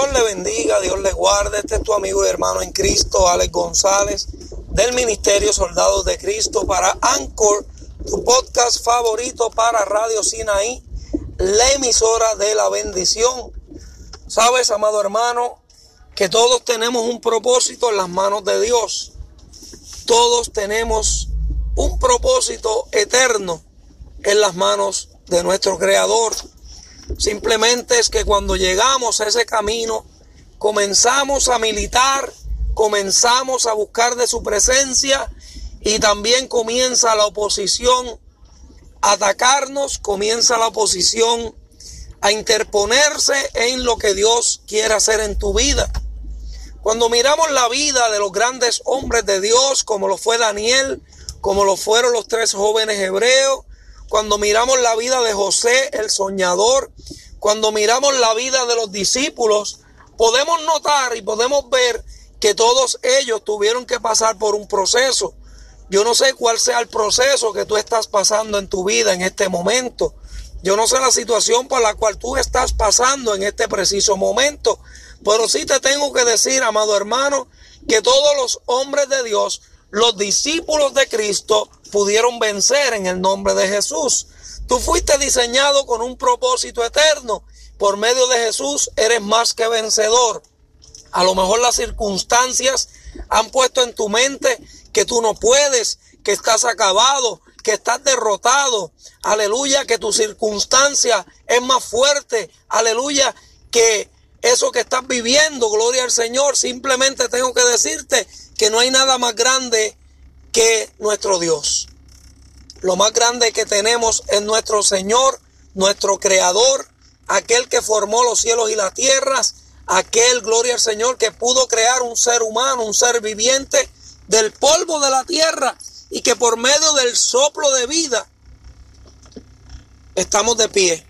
Dios le bendiga, Dios le guarde. Este es tu amigo y hermano en Cristo, Alex González, del Ministerio Soldados de Cristo para Anchor, tu podcast favorito para Radio Sinaí, la emisora de la bendición. Sabes, amado hermano, que todos tenemos un propósito en las manos de Dios. Todos tenemos un propósito eterno en las manos de nuestro Creador. Simplemente es que cuando llegamos a ese camino, comenzamos a militar, comenzamos a buscar de su presencia y también comienza la oposición a atacarnos, comienza la oposición a interponerse en lo que Dios quiere hacer en tu vida. Cuando miramos la vida de los grandes hombres de Dios, como lo fue Daniel, como lo fueron los tres jóvenes hebreos, cuando miramos la vida de José, el soñador, cuando miramos la vida de los discípulos, podemos notar y podemos ver que todos ellos tuvieron que pasar por un proceso. Yo no sé cuál sea el proceso que tú estás pasando en tu vida en este momento. Yo no sé la situación por la cual tú estás pasando en este preciso momento. Pero sí te tengo que decir, amado hermano, que todos los hombres de Dios, los discípulos de Cristo, pudieron vencer en el nombre de Jesús. Tú fuiste diseñado con un propósito eterno. Por medio de Jesús eres más que vencedor. A lo mejor las circunstancias han puesto en tu mente que tú no puedes, que estás acabado, que estás derrotado. Aleluya, que tu circunstancia es más fuerte. Aleluya, que eso que estás viviendo, gloria al Señor. Simplemente tengo que decirte que no hay nada más grande que nuestro Dios. Lo más grande que tenemos es nuestro Señor, nuestro Creador, aquel que formó los cielos y las tierras, aquel, gloria al Señor, que pudo crear un ser humano, un ser viviente del polvo de la tierra y que por medio del soplo de vida estamos de pie.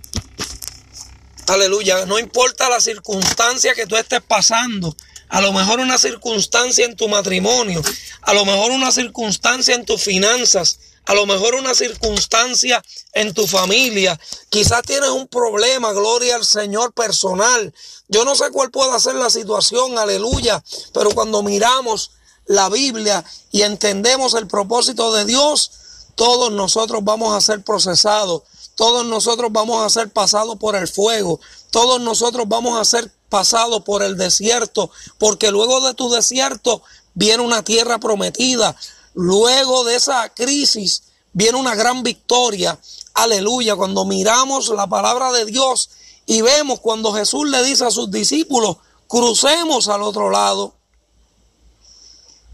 Aleluya, no importa la circunstancia que tú estés pasando, a lo mejor una circunstancia en tu matrimonio, a lo mejor una circunstancia en tus finanzas, a lo mejor una circunstancia en tu familia, quizás tienes un problema, gloria al Señor personal. Yo no sé cuál puede ser la situación, aleluya, pero cuando miramos la Biblia y entendemos el propósito de Dios, todos nosotros vamos a ser procesados, todos nosotros vamos a ser pasados por el fuego, todos nosotros vamos a ser pasado por el desierto, porque luego de tu desierto viene una tierra prometida. Luego de esa crisis viene una gran victoria. Aleluya. Cuando miramos la palabra de Dios y vemos cuando Jesús le dice a sus discípulos, crucemos al otro lado.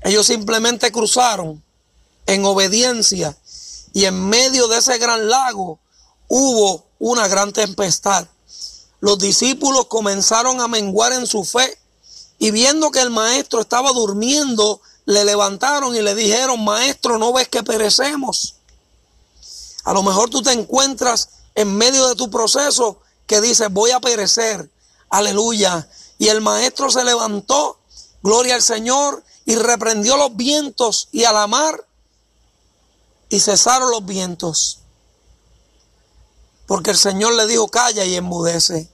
Ellos simplemente cruzaron en obediencia y en medio de ese gran lago hubo una gran tempestad los discípulos comenzaron a menguar en su fe y viendo que el maestro estaba durmiendo, le levantaron y le dijeron, maestro, ¿no ves que perecemos? A lo mejor tú te encuentras en medio de tu proceso que dices, voy a perecer. Aleluya. Y el maestro se levantó, gloria al Señor, y reprendió los vientos y a la mar, y cesaron los vientos. Porque el Señor le dijo, calla y enmudece.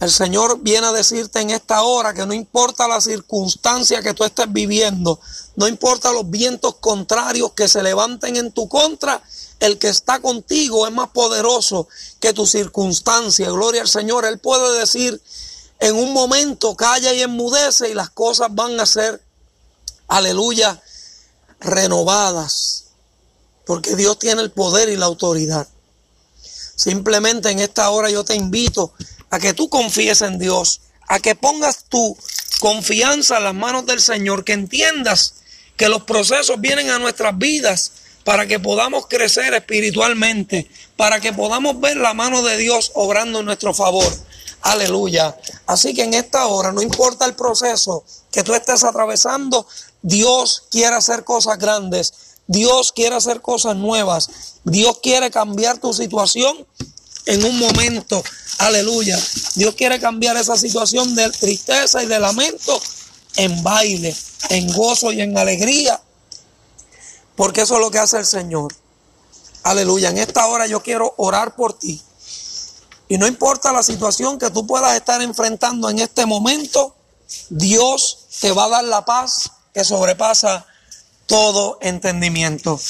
El Señor viene a decirte en esta hora que no importa la circunstancia que tú estés viviendo, no importa los vientos contrarios que se levanten en tu contra, el que está contigo es más poderoso que tu circunstancia. Gloria al Señor. Él puede decir en un momento, calla y enmudece y las cosas van a ser, aleluya, renovadas. Porque Dios tiene el poder y la autoridad. Simplemente en esta hora yo te invito a que tú confíes en Dios, a que pongas tu confianza en las manos del Señor, que entiendas que los procesos vienen a nuestras vidas para que podamos crecer espiritualmente, para que podamos ver la mano de Dios obrando en nuestro favor. Aleluya. Así que en esta hora, no importa el proceso que tú estés atravesando, Dios quiere hacer cosas grandes. Dios quiere hacer cosas nuevas. Dios quiere cambiar tu situación en un momento. Aleluya. Dios quiere cambiar esa situación de tristeza y de lamento en baile, en gozo y en alegría. Porque eso es lo que hace el Señor. Aleluya. En esta hora yo quiero orar por ti. Y no importa la situación que tú puedas estar enfrentando en este momento, Dios te va a dar la paz que sobrepasa todo entendimiento.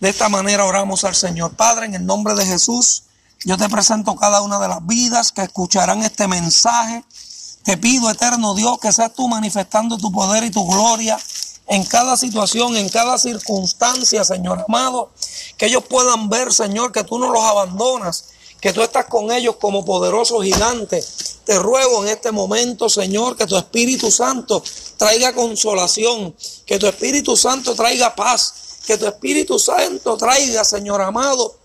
De esta manera oramos al Señor. Padre, en el nombre de Jesús, yo te presento cada una de las vidas que escucharán este mensaje. Te pido, eterno Dios, que seas tú manifestando tu poder y tu gloria en cada situación, en cada circunstancia, Señor amado. Que ellos puedan ver, Señor, que tú no los abandonas, que tú estás con ellos como poderoso gigante. Te ruego en este momento, Señor, que tu Espíritu Santo traiga consolación, que tu Espíritu Santo traiga paz, que tu Espíritu Santo traiga, Señor amado,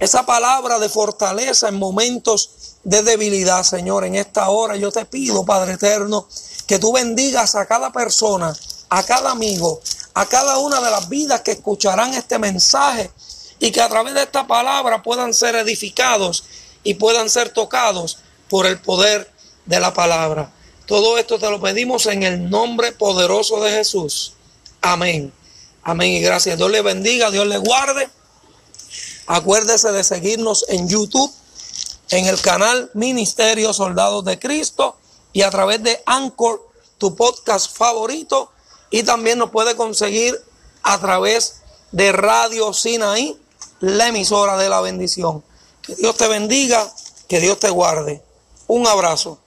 esa palabra de fortaleza en momentos de debilidad, Señor. En esta hora yo te pido, Padre eterno, que tú bendigas a cada persona, a cada amigo, a cada una de las vidas que escucharán este mensaje y que a través de esta palabra puedan ser edificados y puedan ser tocados por el poder de la palabra. Todo esto te lo pedimos en el nombre poderoso de Jesús. Amén. Amén y gracias. Dios le bendiga, Dios le guarde. Acuérdese de seguirnos en YouTube, en el canal Ministerio Soldados de Cristo y a través de Anchor, tu podcast favorito. Y también nos puede conseguir a través de Radio Sinaí, la emisora de la bendición. Que Dios te bendiga, que Dios te guarde. Un abrazo.